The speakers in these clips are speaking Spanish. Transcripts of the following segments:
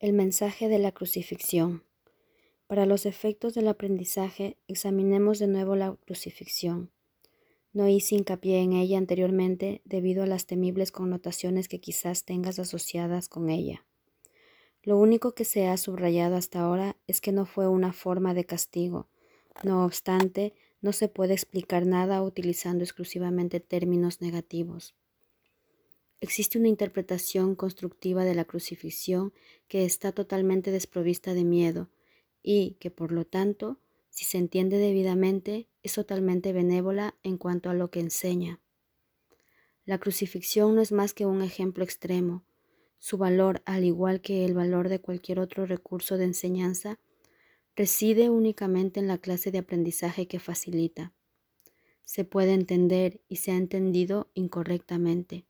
El mensaje de la crucifixión. Para los efectos del aprendizaje, examinemos de nuevo la crucifixión. No hice hincapié en ella anteriormente debido a las temibles connotaciones que quizás tengas asociadas con ella. Lo único que se ha subrayado hasta ahora es que no fue una forma de castigo. No obstante, no se puede explicar nada utilizando exclusivamente términos negativos. Existe una interpretación constructiva de la crucifixión que está totalmente desprovista de miedo y que por lo tanto, si se entiende debidamente, es totalmente benévola en cuanto a lo que enseña. La crucifixión no es más que un ejemplo extremo. Su valor, al igual que el valor de cualquier otro recurso de enseñanza, reside únicamente en la clase de aprendizaje que facilita. Se puede entender y se ha entendido incorrectamente.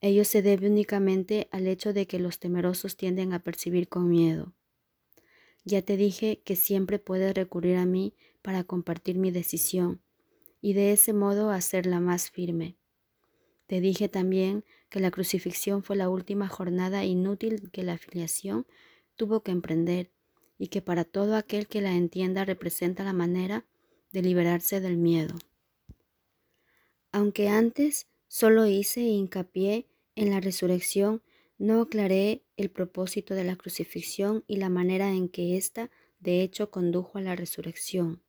Ello se debe únicamente al hecho de que los temerosos tienden a percibir con miedo. Ya te dije que siempre puedes recurrir a mí para compartir mi decisión y de ese modo hacerla más firme. Te dije también que la crucifixión fue la última jornada inútil que la afiliación tuvo que emprender y que para todo aquel que la entienda representa la manera de liberarse del miedo. Aunque antes Solo hice hincapié en la resurrección, no aclaré el propósito de la crucifixión y la manera en que ésta, de hecho, condujo a la resurrección.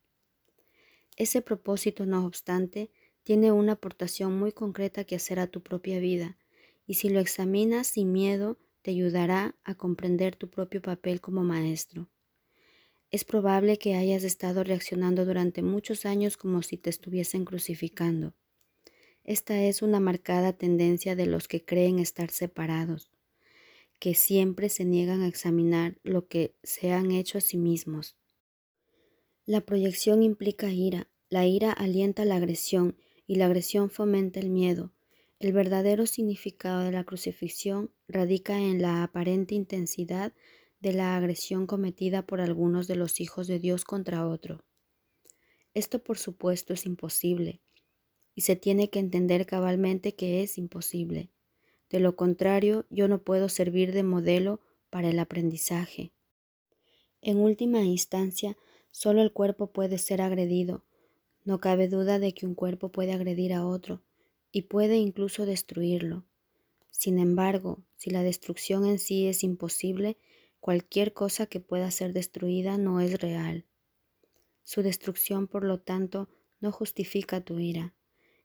Ese propósito, no obstante, tiene una aportación muy concreta que hacer a tu propia vida, y si lo examinas sin miedo, te ayudará a comprender tu propio papel como maestro. Es probable que hayas estado reaccionando durante muchos años como si te estuviesen crucificando. Esta es una marcada tendencia de los que creen estar separados, que siempre se niegan a examinar lo que se han hecho a sí mismos. La proyección implica ira, la ira alienta la agresión y la agresión fomenta el miedo. El verdadero significado de la crucifixión radica en la aparente intensidad de la agresión cometida por algunos de los hijos de Dios contra otro. Esto por supuesto es imposible, y se tiene que entender cabalmente que es imposible. De lo contrario, yo no puedo servir de modelo para el aprendizaje. En última instancia, solo el cuerpo puede ser agredido. No cabe duda de que un cuerpo puede agredir a otro y puede incluso destruirlo. Sin embargo, si la destrucción en sí es imposible, cualquier cosa que pueda ser destruida no es real. Su destrucción, por lo tanto, no justifica tu ira.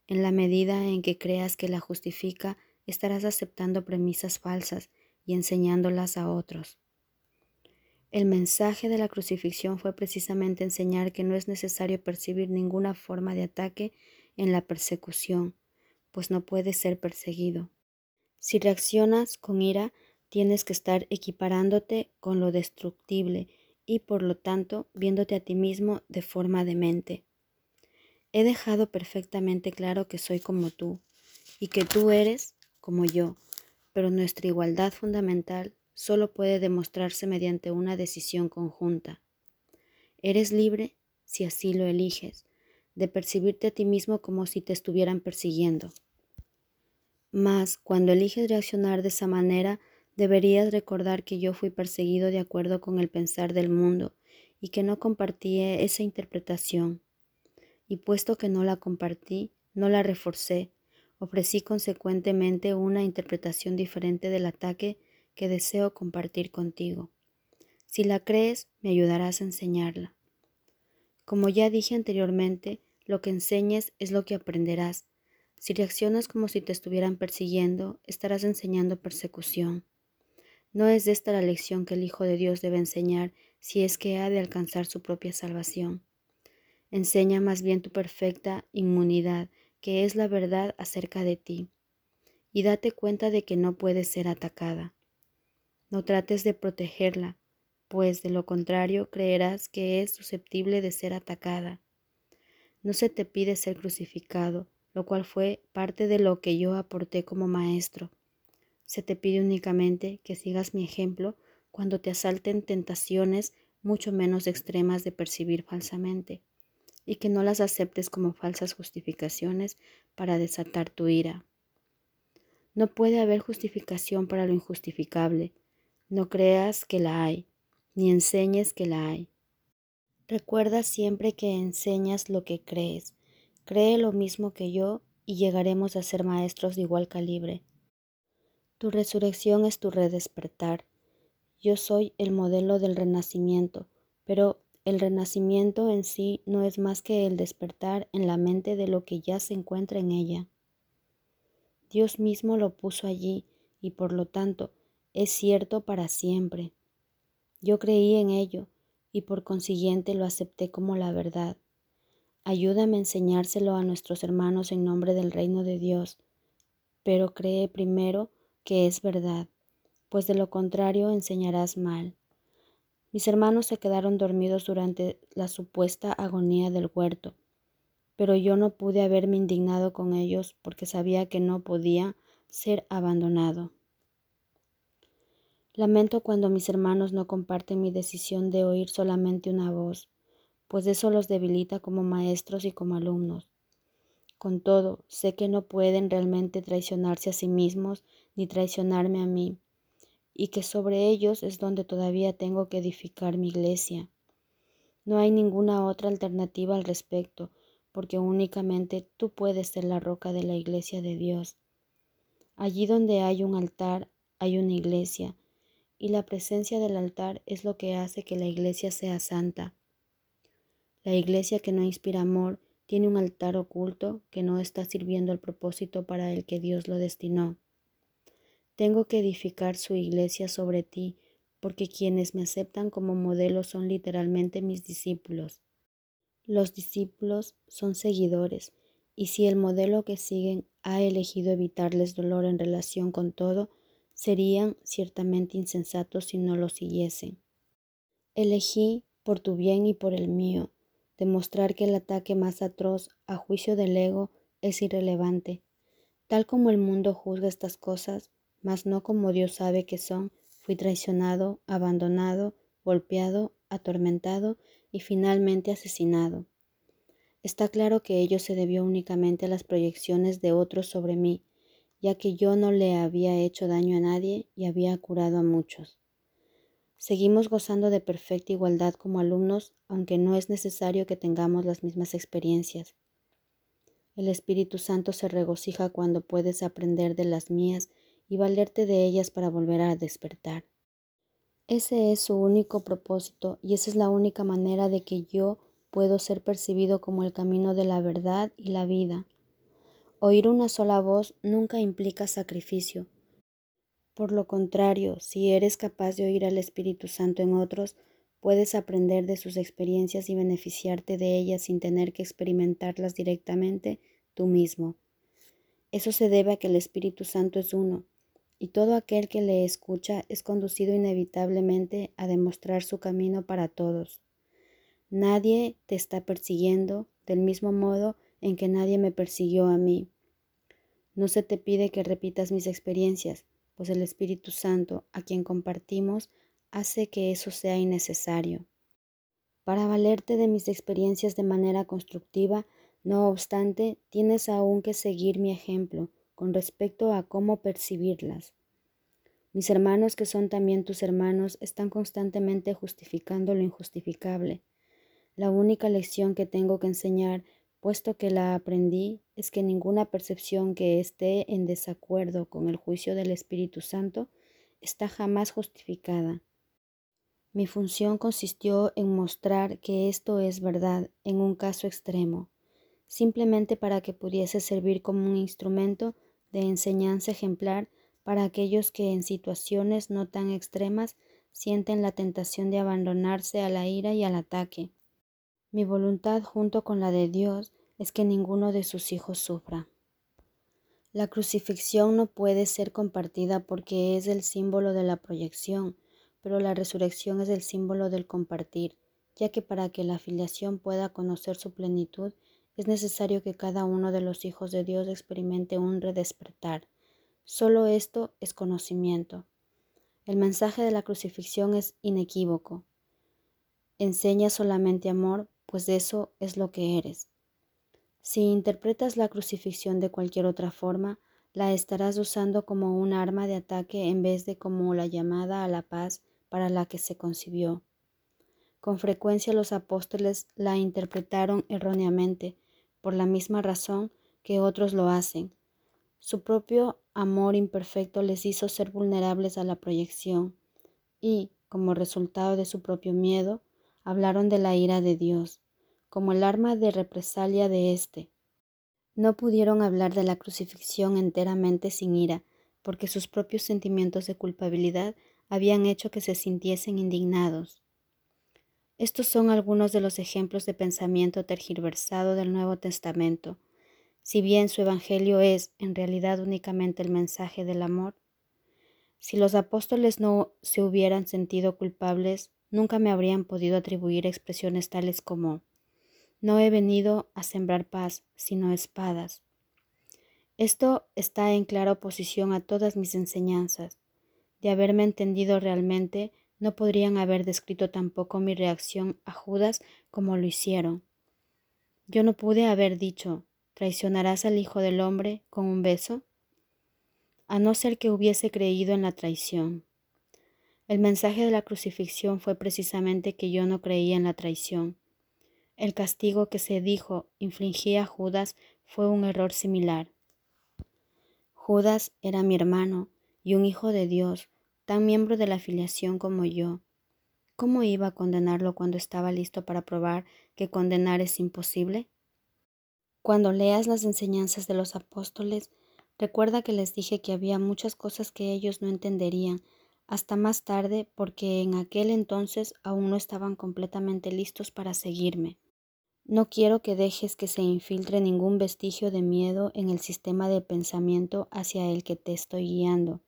En la medida en que creas que la justifica, estarás aceptando premisas falsas y enseñándolas a otros. El mensaje de la crucifixión fue precisamente enseñar que no es necesario percibir ninguna forma de ataque en la persecución, pues no puedes ser perseguido. Si reaccionas con ira, tienes que estar equiparándote con lo destructible y por lo tanto viéndote a ti mismo de forma demente. He dejado perfectamente claro que soy como tú y que tú eres como yo, pero nuestra igualdad fundamental solo puede demostrarse mediante una decisión conjunta. Eres libre, si así lo eliges, de percibirte a ti mismo como si te estuvieran persiguiendo. Mas, cuando eliges reaccionar de esa manera, deberías recordar que yo fui perseguido de acuerdo con el pensar del mundo y que no compartí esa interpretación y puesto que no la compartí, no la reforcé, ofrecí consecuentemente una interpretación diferente del ataque que deseo compartir contigo. Si la crees, me ayudarás a enseñarla. Como ya dije anteriormente, lo que enseñes es lo que aprenderás. Si reaccionas como si te estuvieran persiguiendo, estarás enseñando persecución. No es esta la lección que el Hijo de Dios debe enseñar si es que ha de alcanzar su propia salvación. Enseña más bien tu perfecta inmunidad, que es la verdad acerca de ti, y date cuenta de que no puedes ser atacada. No trates de protegerla, pues de lo contrario creerás que es susceptible de ser atacada. No se te pide ser crucificado, lo cual fue parte de lo que yo aporté como maestro. Se te pide únicamente que sigas mi ejemplo cuando te asalten tentaciones mucho menos extremas de percibir falsamente y que no las aceptes como falsas justificaciones para desatar tu ira. No puede haber justificación para lo injustificable. No creas que la hay, ni enseñes que la hay. Recuerda siempre que enseñas lo que crees. Cree lo mismo que yo y llegaremos a ser maestros de igual calibre. Tu resurrección es tu redespertar. Yo soy el modelo del renacimiento, pero el renacimiento en sí no es más que el despertar en la mente de lo que ya se encuentra en ella. Dios mismo lo puso allí y por lo tanto es cierto para siempre. Yo creí en ello y por consiguiente lo acepté como la verdad. Ayúdame a enseñárselo a nuestros hermanos en nombre del reino de Dios, pero cree primero que es verdad, pues de lo contrario enseñarás mal. Mis hermanos se quedaron dormidos durante la supuesta agonía del huerto, pero yo no pude haberme indignado con ellos porque sabía que no podía ser abandonado. Lamento cuando mis hermanos no comparten mi decisión de oír solamente una voz, pues eso los debilita como maestros y como alumnos. Con todo, sé que no pueden realmente traicionarse a sí mismos ni traicionarme a mí, y que sobre ellos es donde todavía tengo que edificar mi iglesia. No hay ninguna otra alternativa al respecto, porque únicamente tú puedes ser la roca de la iglesia de Dios. Allí donde hay un altar, hay una iglesia, y la presencia del altar es lo que hace que la iglesia sea santa. La iglesia que no inspira amor tiene un altar oculto que no está sirviendo al propósito para el que Dios lo destinó. Tengo que edificar su iglesia sobre ti, porque quienes me aceptan como modelo son literalmente mis discípulos. Los discípulos son seguidores, y si el modelo que siguen ha elegido evitarles dolor en relación con todo, serían ciertamente insensatos si no lo siguiesen. Elegí, por tu bien y por el mío, demostrar que el ataque más atroz a juicio del ego es irrelevante. Tal como el mundo juzga estas cosas, mas no como Dios sabe que son, fui traicionado, abandonado, golpeado, atormentado y finalmente asesinado. Está claro que ello se debió únicamente a las proyecciones de otros sobre mí, ya que yo no le había hecho daño a nadie y había curado a muchos. Seguimos gozando de perfecta igualdad como alumnos, aunque no es necesario que tengamos las mismas experiencias. El Espíritu Santo se regocija cuando puedes aprender de las mías y valerte de ellas para volver a despertar. Ese es su único propósito y esa es la única manera de que yo puedo ser percibido como el camino de la verdad y la vida. Oír una sola voz nunca implica sacrificio. Por lo contrario, si eres capaz de oír al Espíritu Santo en otros, puedes aprender de sus experiencias y beneficiarte de ellas sin tener que experimentarlas directamente tú mismo. Eso se debe a que el Espíritu Santo es uno, y todo aquel que le escucha es conducido inevitablemente a demostrar su camino para todos. Nadie te está persiguiendo del mismo modo en que nadie me persiguió a mí. No se te pide que repitas mis experiencias, pues el Espíritu Santo, a quien compartimos, hace que eso sea innecesario. Para valerte de mis experiencias de manera constructiva, no obstante, tienes aún que seguir mi ejemplo, con respecto a cómo percibirlas. Mis hermanos, que son también tus hermanos, están constantemente justificando lo injustificable. La única lección que tengo que enseñar, puesto que la aprendí, es que ninguna percepción que esté en desacuerdo con el juicio del Espíritu Santo está jamás justificada. Mi función consistió en mostrar que esto es verdad en un caso extremo, simplemente para que pudiese servir como un instrumento de enseñanza ejemplar para aquellos que en situaciones no tan extremas sienten la tentación de abandonarse a la ira y al ataque. Mi voluntad junto con la de Dios es que ninguno de sus hijos sufra. La crucifixión no puede ser compartida porque es el símbolo de la proyección, pero la resurrección es el símbolo del compartir, ya que para que la afiliación pueda conocer su plenitud es necesario que cada uno de los hijos de Dios experimente un redespertar. Solo esto es conocimiento. El mensaje de la crucifixión es inequívoco. Enseña solamente amor, pues eso es lo que eres. Si interpretas la crucifixión de cualquier otra forma, la estarás usando como un arma de ataque en vez de como la llamada a la paz para la que se concibió. Con frecuencia los apóstoles la interpretaron erróneamente, por la misma razón que otros lo hacen. Su propio amor imperfecto les hizo ser vulnerables a la proyección y, como resultado de su propio miedo, hablaron de la ira de Dios, como el arma de represalia de éste. No pudieron hablar de la crucifixión enteramente sin ira, porque sus propios sentimientos de culpabilidad habían hecho que se sintiesen indignados. Estos son algunos de los ejemplos de pensamiento tergiversado del Nuevo Testamento. Si bien su Evangelio es, en realidad, únicamente el mensaje del amor, si los apóstoles no se hubieran sentido culpables, nunca me habrían podido atribuir expresiones tales como no he venido a sembrar paz, sino espadas. Esto está en clara oposición a todas mis enseñanzas. De haberme entendido realmente, no podrían haber descrito tampoco mi reacción a Judas como lo hicieron. Yo no pude haber dicho, ¿traicionarás al Hijo del Hombre con un beso? A no ser que hubiese creído en la traición. El mensaje de la crucifixión fue precisamente que yo no creía en la traición. El castigo que se dijo infligía a Judas fue un error similar. Judas era mi hermano y un hijo de Dios, tan miembro de la filiación como yo. ¿Cómo iba a condenarlo cuando estaba listo para probar que condenar es imposible? Cuando leas las enseñanzas de los apóstoles, recuerda que les dije que había muchas cosas que ellos no entenderían hasta más tarde porque en aquel entonces aún no estaban completamente listos para seguirme. No quiero que dejes que se infiltre ningún vestigio de miedo en el sistema de pensamiento hacia el que te estoy guiando.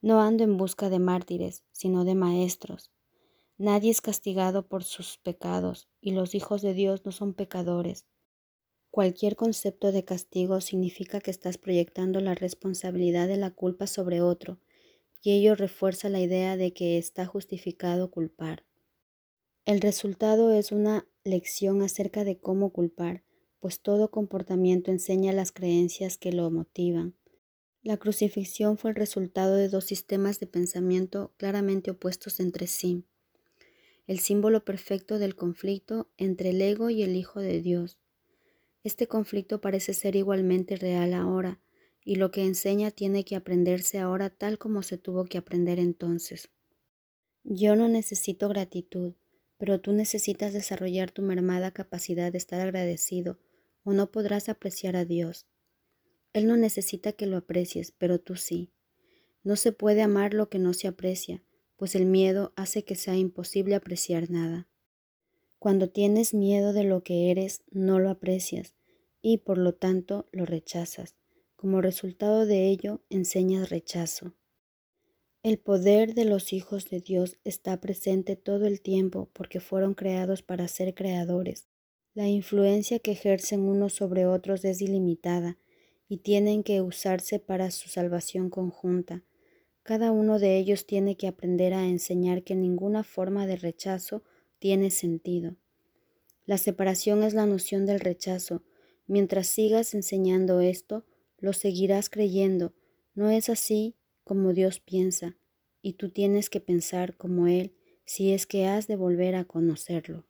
No ando en busca de mártires, sino de maestros. Nadie es castigado por sus pecados, y los hijos de Dios no son pecadores. Cualquier concepto de castigo significa que estás proyectando la responsabilidad de la culpa sobre otro, y ello refuerza la idea de que está justificado culpar. El resultado es una lección acerca de cómo culpar, pues todo comportamiento enseña las creencias que lo motivan. La crucifixión fue el resultado de dos sistemas de pensamiento claramente opuestos entre sí, el símbolo perfecto del conflicto entre el ego y el Hijo de Dios. Este conflicto parece ser igualmente real ahora, y lo que enseña tiene que aprenderse ahora tal como se tuvo que aprender entonces. Yo no necesito gratitud, pero tú necesitas desarrollar tu mermada capacidad de estar agradecido o no podrás apreciar a Dios. Él no necesita que lo aprecies, pero tú sí. No se puede amar lo que no se aprecia, pues el miedo hace que sea imposible apreciar nada. Cuando tienes miedo de lo que eres, no lo aprecias y por lo tanto lo rechazas. Como resultado de ello, enseñas rechazo. El poder de los hijos de Dios está presente todo el tiempo porque fueron creados para ser creadores. La influencia que ejercen unos sobre otros es ilimitada y tienen que usarse para su salvación conjunta. Cada uno de ellos tiene que aprender a enseñar que ninguna forma de rechazo tiene sentido. La separación es la noción del rechazo. Mientras sigas enseñando esto, lo seguirás creyendo. ¿No es así como Dios piensa, y tú tienes que pensar como Él si es que has de volver a conocerlo.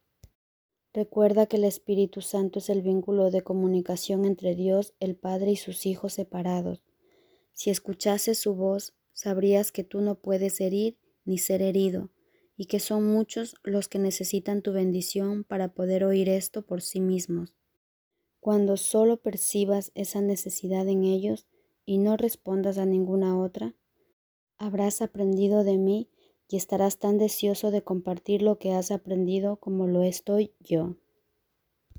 Recuerda que el Espíritu Santo es el vínculo de comunicación entre Dios, el Padre y sus hijos separados. Si escuchases su voz, sabrías que tú no puedes herir ni ser herido, y que son muchos los que necesitan tu bendición para poder oír esto por sí mismos. Cuando solo percibas esa necesidad en ellos y no respondas a ninguna otra, habrás aprendido de mí y estarás tan deseoso de compartir lo que has aprendido como lo estoy yo.